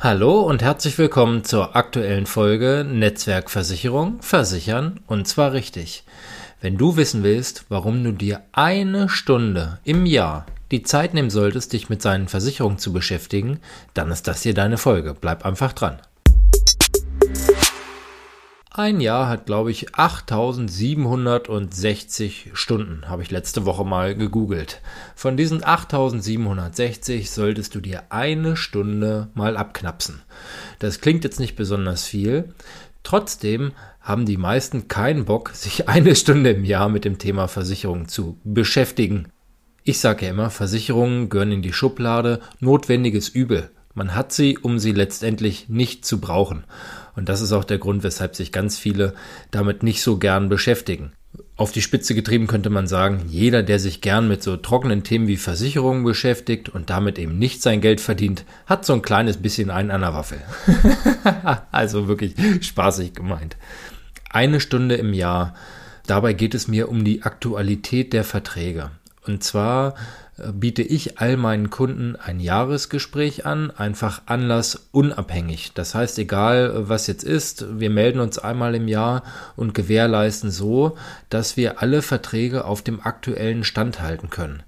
Hallo und herzlich willkommen zur aktuellen Folge Netzwerkversicherung versichern und zwar richtig. Wenn du wissen willst, warum du dir eine Stunde im Jahr die Zeit nehmen solltest, dich mit seinen Versicherungen zu beschäftigen, dann ist das hier deine Folge. Bleib einfach dran. Ein Jahr hat, glaube ich, 8760 Stunden, habe ich letzte Woche mal gegoogelt. Von diesen 8760 solltest du dir eine Stunde mal abknapsen. Das klingt jetzt nicht besonders viel. Trotzdem haben die meisten keinen Bock, sich eine Stunde im Jahr mit dem Thema Versicherung zu beschäftigen. Ich sage ja immer, Versicherungen gehören in die Schublade notwendiges Übel. Man hat sie, um sie letztendlich nicht zu brauchen. Und das ist auch der Grund, weshalb sich ganz viele damit nicht so gern beschäftigen. Auf die Spitze getrieben könnte man sagen, jeder, der sich gern mit so trockenen Themen wie Versicherungen beschäftigt und damit eben nicht sein Geld verdient, hat so ein kleines bisschen einen an der Waffel. also wirklich spaßig gemeint. Eine Stunde im Jahr. Dabei geht es mir um die Aktualität der Verträge. Und zwar biete ich all meinen Kunden ein Jahresgespräch an, einfach anlassunabhängig. Das heißt, egal was jetzt ist, wir melden uns einmal im Jahr und gewährleisten so, dass wir alle Verträge auf dem aktuellen Stand halten können.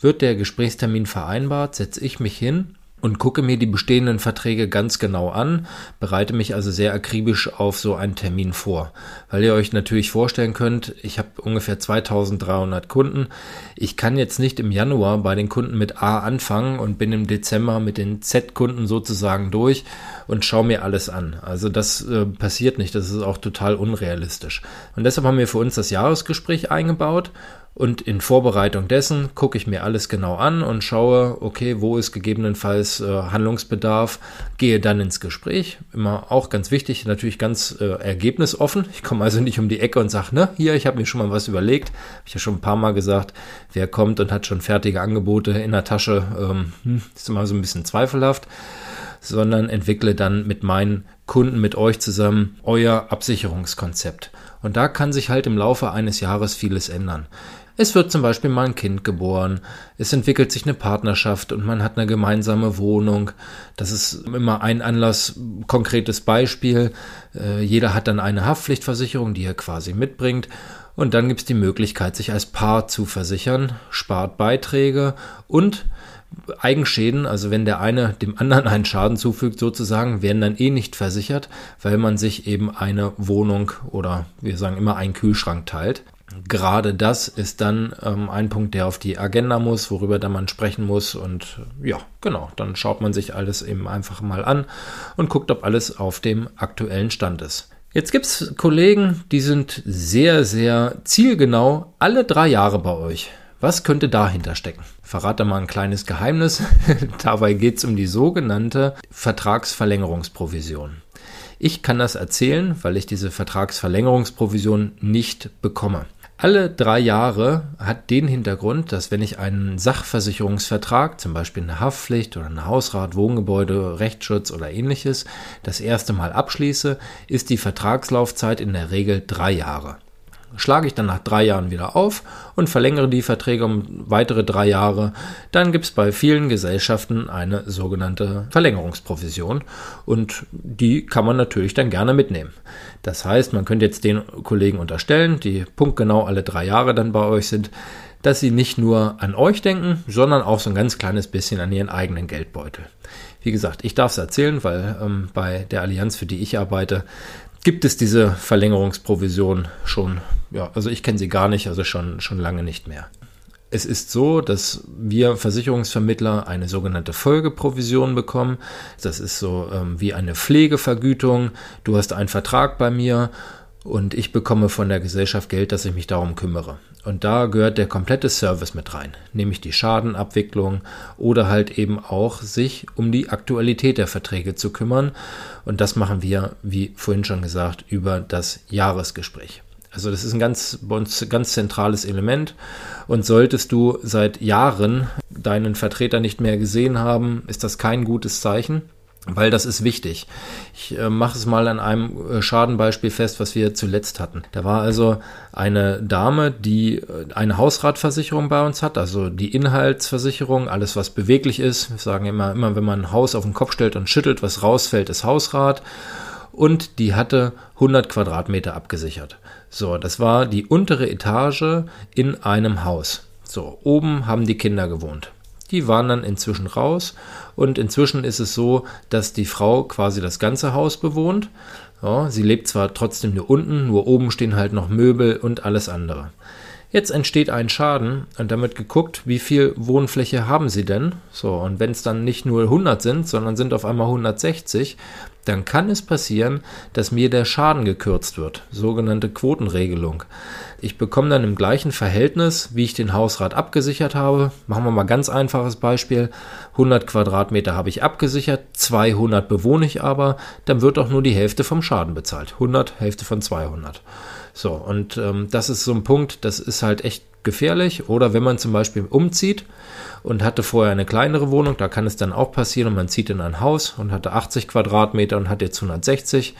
Wird der Gesprächstermin vereinbart, setze ich mich hin und gucke mir die bestehenden Verträge ganz genau an, bereite mich also sehr akribisch auf so einen Termin vor. Weil ihr euch natürlich vorstellen könnt, ich habe ungefähr 2300 Kunden. Ich kann jetzt nicht im Januar bei den Kunden mit A anfangen und bin im Dezember mit den Z-Kunden sozusagen durch und schaue mir alles an. Also das äh, passiert nicht, das ist auch total unrealistisch. Und deshalb haben wir für uns das Jahresgespräch eingebaut und in Vorbereitung dessen gucke ich mir alles genau an und schaue, okay, wo ist gegebenenfalls äh, Handlungsbedarf, gehe dann ins Gespräch. Immer auch ganz wichtig, natürlich ganz äh, ergebnisoffen. Ich komme also nicht um die Ecke und sage, ne, hier, ich habe mir schon mal was überlegt. Habe ich ja schon ein paar Mal gesagt, wer kommt und hat schon fertige Angebote in der Tasche, ähm, hm, ist immer so ein bisschen zweifelhaft sondern entwickle dann mit meinen Kunden, mit euch zusammen euer Absicherungskonzept. Und da kann sich halt im Laufe eines Jahres vieles ändern. Es wird zum Beispiel mal ein Kind geboren, es entwickelt sich eine Partnerschaft und man hat eine gemeinsame Wohnung. Das ist immer ein Anlass, konkretes Beispiel. Äh, jeder hat dann eine Haftpflichtversicherung, die er quasi mitbringt. Und dann gibt es die Möglichkeit, sich als Paar zu versichern, spart Beiträge und Eigenschäden, also wenn der eine dem anderen einen Schaden zufügt, sozusagen, werden dann eh nicht versichert, weil man sich eben eine Wohnung oder wir sagen immer einen Kühlschrank teilt gerade das ist dann ähm, ein Punkt, der auf die Agenda muss, worüber dann man sprechen muss. Und äh, ja, genau, dann schaut man sich alles eben einfach mal an und guckt, ob alles auf dem aktuellen Stand ist. Jetzt gibt es Kollegen, die sind sehr, sehr zielgenau alle drei Jahre bei euch. Was könnte dahinter stecken? Verrate mal ein kleines Geheimnis. Dabei geht es um die sogenannte Vertragsverlängerungsprovision. Ich kann das erzählen, weil ich diese Vertragsverlängerungsprovision nicht bekomme. Alle drei Jahre hat den Hintergrund, dass wenn ich einen Sachversicherungsvertrag, zum Beispiel eine Haftpflicht oder ein Hausrat, Wohngebäude, Rechtsschutz oder ähnliches, das erste Mal abschließe, ist die Vertragslaufzeit in der Regel drei Jahre schlage ich dann nach drei Jahren wieder auf und verlängere die Verträge um weitere drei Jahre, dann gibt es bei vielen Gesellschaften eine sogenannte Verlängerungsprovision und die kann man natürlich dann gerne mitnehmen. Das heißt, man könnte jetzt den Kollegen unterstellen, die punktgenau alle drei Jahre dann bei euch sind, dass sie nicht nur an euch denken, sondern auch so ein ganz kleines bisschen an ihren eigenen Geldbeutel. Wie gesagt, ich darf es erzählen, weil ähm, bei der Allianz, für die ich arbeite, gibt es diese Verlängerungsprovision schon, ja, also ich kenne sie gar nicht, also schon, schon lange nicht mehr. Es ist so, dass wir Versicherungsvermittler eine sogenannte Folgeprovision bekommen. Das ist so ähm, wie eine Pflegevergütung. Du hast einen Vertrag bei mir und ich bekomme von der Gesellschaft Geld, dass ich mich darum kümmere. Und da gehört der komplette Service mit rein, nämlich die Schadenabwicklung oder halt eben auch sich um die Aktualität der Verträge zu kümmern. Und das machen wir, wie vorhin schon gesagt, über das Jahresgespräch. Also das ist ein ganz, ganz zentrales Element. Und solltest du seit Jahren deinen Vertreter nicht mehr gesehen haben, ist das kein gutes Zeichen. Weil das ist wichtig. Ich äh, mache es mal an einem äh, Schadenbeispiel fest, was wir zuletzt hatten. Da war also eine Dame, die äh, eine Hausratversicherung bei uns hat, also die Inhaltsversicherung, alles was beweglich ist. Wir sagen immer, immer wenn man ein Haus auf den Kopf stellt und schüttelt, was rausfällt, ist Hausrat. Und die hatte 100 Quadratmeter abgesichert. So, das war die untere Etage in einem Haus. So, oben haben die Kinder gewohnt. Die waren dann inzwischen raus und inzwischen ist es so, dass die Frau quasi das ganze Haus bewohnt. Ja, sie lebt zwar trotzdem nur unten, nur oben stehen halt noch Möbel und alles andere. Jetzt entsteht ein Schaden und damit geguckt, wie viel Wohnfläche haben sie denn? So, und wenn es dann nicht nur 100 sind, sondern sind auf einmal 160, dann kann es passieren, dass mir der Schaden gekürzt wird, sogenannte Quotenregelung. Ich bekomme dann im gleichen Verhältnis, wie ich den Hausrat abgesichert habe. Machen wir mal ganz einfaches Beispiel. 100 Quadratmeter habe ich abgesichert, 200 bewohne ich aber, dann wird auch nur die Hälfte vom Schaden bezahlt. 100, Hälfte von 200. So, und ähm, das ist so ein Punkt, das ist halt echt gefährlich. Oder wenn man zum Beispiel umzieht und hatte vorher eine kleinere Wohnung, da kann es dann auch passieren und man zieht in ein Haus und hatte 80 Quadratmeter und hat jetzt 160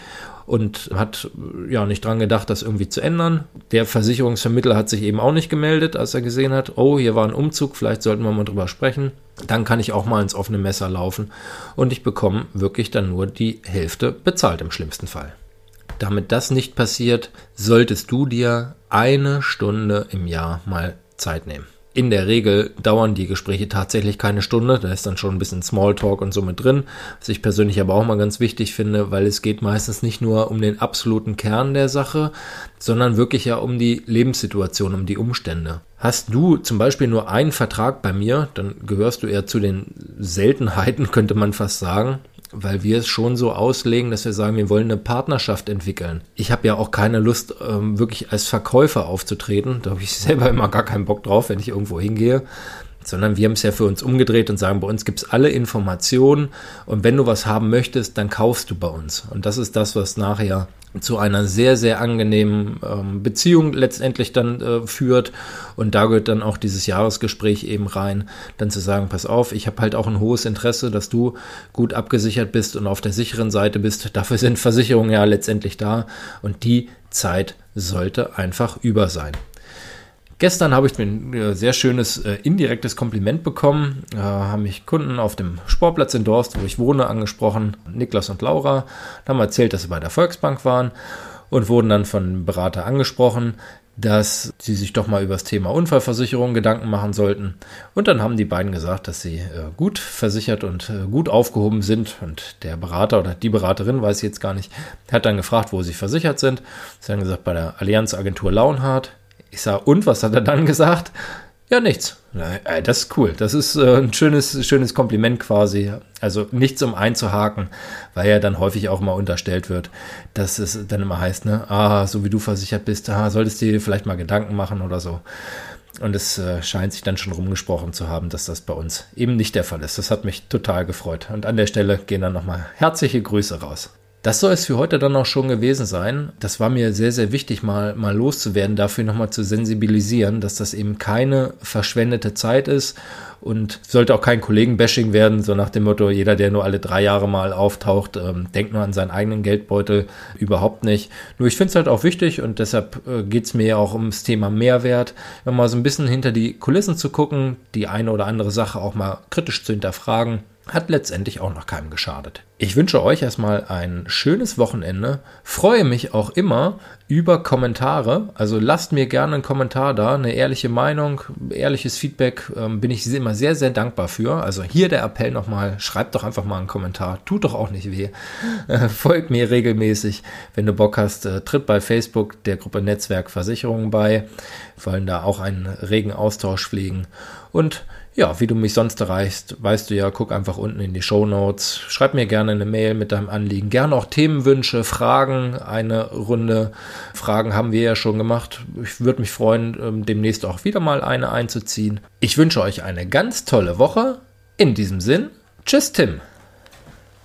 und hat ja nicht dran gedacht, das irgendwie zu ändern. Der Versicherungsvermittler hat sich eben auch nicht gemeldet, als er gesehen hat, oh, hier war ein Umzug, vielleicht sollten wir mal drüber sprechen. Dann kann ich auch mal ins offene Messer laufen und ich bekomme wirklich dann nur die Hälfte bezahlt im schlimmsten Fall. Damit das nicht passiert, solltest du dir eine Stunde im Jahr mal Zeit nehmen. In der Regel dauern die Gespräche tatsächlich keine Stunde, da ist dann schon ein bisschen Smalltalk und so mit drin, was ich persönlich aber auch mal ganz wichtig finde, weil es geht meistens nicht nur um den absoluten Kern der Sache, sondern wirklich ja um die Lebenssituation, um die Umstände. Hast du zum Beispiel nur einen Vertrag bei mir, dann gehörst du eher zu den Seltenheiten, könnte man fast sagen weil wir es schon so auslegen, dass wir sagen, wir wollen eine Partnerschaft entwickeln. Ich habe ja auch keine Lust, ähm, wirklich als Verkäufer aufzutreten. Da habe ich selber immer gar keinen Bock drauf, wenn ich irgendwo hingehe. Sondern wir haben es ja für uns umgedreht und sagen, bei uns gibt es alle Informationen und wenn du was haben möchtest, dann kaufst du bei uns. Und das ist das, was nachher zu einer sehr, sehr angenehmen ähm, Beziehung letztendlich dann äh, führt. Und da gehört dann auch dieses Jahresgespräch eben rein, dann zu sagen, pass auf, ich habe halt auch ein hohes Interesse, dass du gut abgesichert bist und auf der sicheren Seite bist. Dafür sind Versicherungen ja letztendlich da. Und die Zeit sollte einfach über sein. Gestern habe ich ein äh, sehr schönes äh, indirektes Kompliment bekommen. Äh, haben mich Kunden auf dem Sportplatz in Dorst, wo ich wohne, angesprochen, Niklas und Laura, haben erzählt, dass sie bei der Volksbank waren und wurden dann von Berater angesprochen, dass sie sich doch mal über das Thema Unfallversicherung Gedanken machen sollten. Und dann haben die beiden gesagt, dass sie äh, gut versichert und äh, gut aufgehoben sind. Und der Berater oder die Beraterin, weiß ich jetzt gar nicht, hat dann gefragt, wo sie versichert sind. Sie haben gesagt, bei der Allianz Agentur Launhardt. Ich sage, und was hat er dann gesagt? Ja, nichts. Das ist cool. Das ist äh, ein schönes, schönes Kompliment quasi. Also nichts um einzuhaken, weil ja dann häufig auch mal unterstellt wird, dass es dann immer heißt, ne, ah, so wie du versichert bist, ah, solltest du dir vielleicht mal Gedanken machen oder so. Und es äh, scheint sich dann schon rumgesprochen zu haben, dass das bei uns eben nicht der Fall ist. Das hat mich total gefreut. Und an der Stelle gehen dann nochmal herzliche Grüße raus. Das soll es für heute dann auch schon gewesen sein. Das war mir sehr, sehr wichtig, mal, mal loszuwerden, dafür nochmal zu sensibilisieren, dass das eben keine verschwendete Zeit ist und sollte auch kein Kollegenbashing werden, so nach dem Motto, jeder, der nur alle drei Jahre mal auftaucht, ähm, denkt nur an seinen eigenen Geldbeutel, überhaupt nicht. Nur ich finde es halt auch wichtig und deshalb äh, geht es mir auch ums Thema Mehrwert, mal so ein bisschen hinter die Kulissen zu gucken, die eine oder andere Sache auch mal kritisch zu hinterfragen hat letztendlich auch noch keinem geschadet. Ich wünsche euch erstmal ein schönes Wochenende. Freue mich auch immer über Kommentare. Also lasst mir gerne einen Kommentar da, eine ehrliche Meinung, ehrliches Feedback. Ähm, bin ich immer sehr, sehr dankbar für. Also hier der Appell nochmal, schreibt doch einfach mal einen Kommentar. Tut doch auch nicht weh. Äh, folgt mir regelmäßig. Wenn du Bock hast, äh, tritt bei Facebook der Gruppe Netzwerk Versicherungen bei. Wir wollen da auch einen regen Austausch pflegen. Und ja, wie du mich sonst erreichst, weißt du ja, guck einfach unten in die Show Notes. Schreib mir gerne eine Mail mit deinem Anliegen. Gerne auch Themenwünsche, Fragen. Eine Runde Fragen haben wir ja schon gemacht. Ich würde mich freuen, ähm, demnächst auch wieder mal eine einzuziehen. Ich wünsche euch eine ganz tolle Woche. In diesem Sinn, tschüss Tim.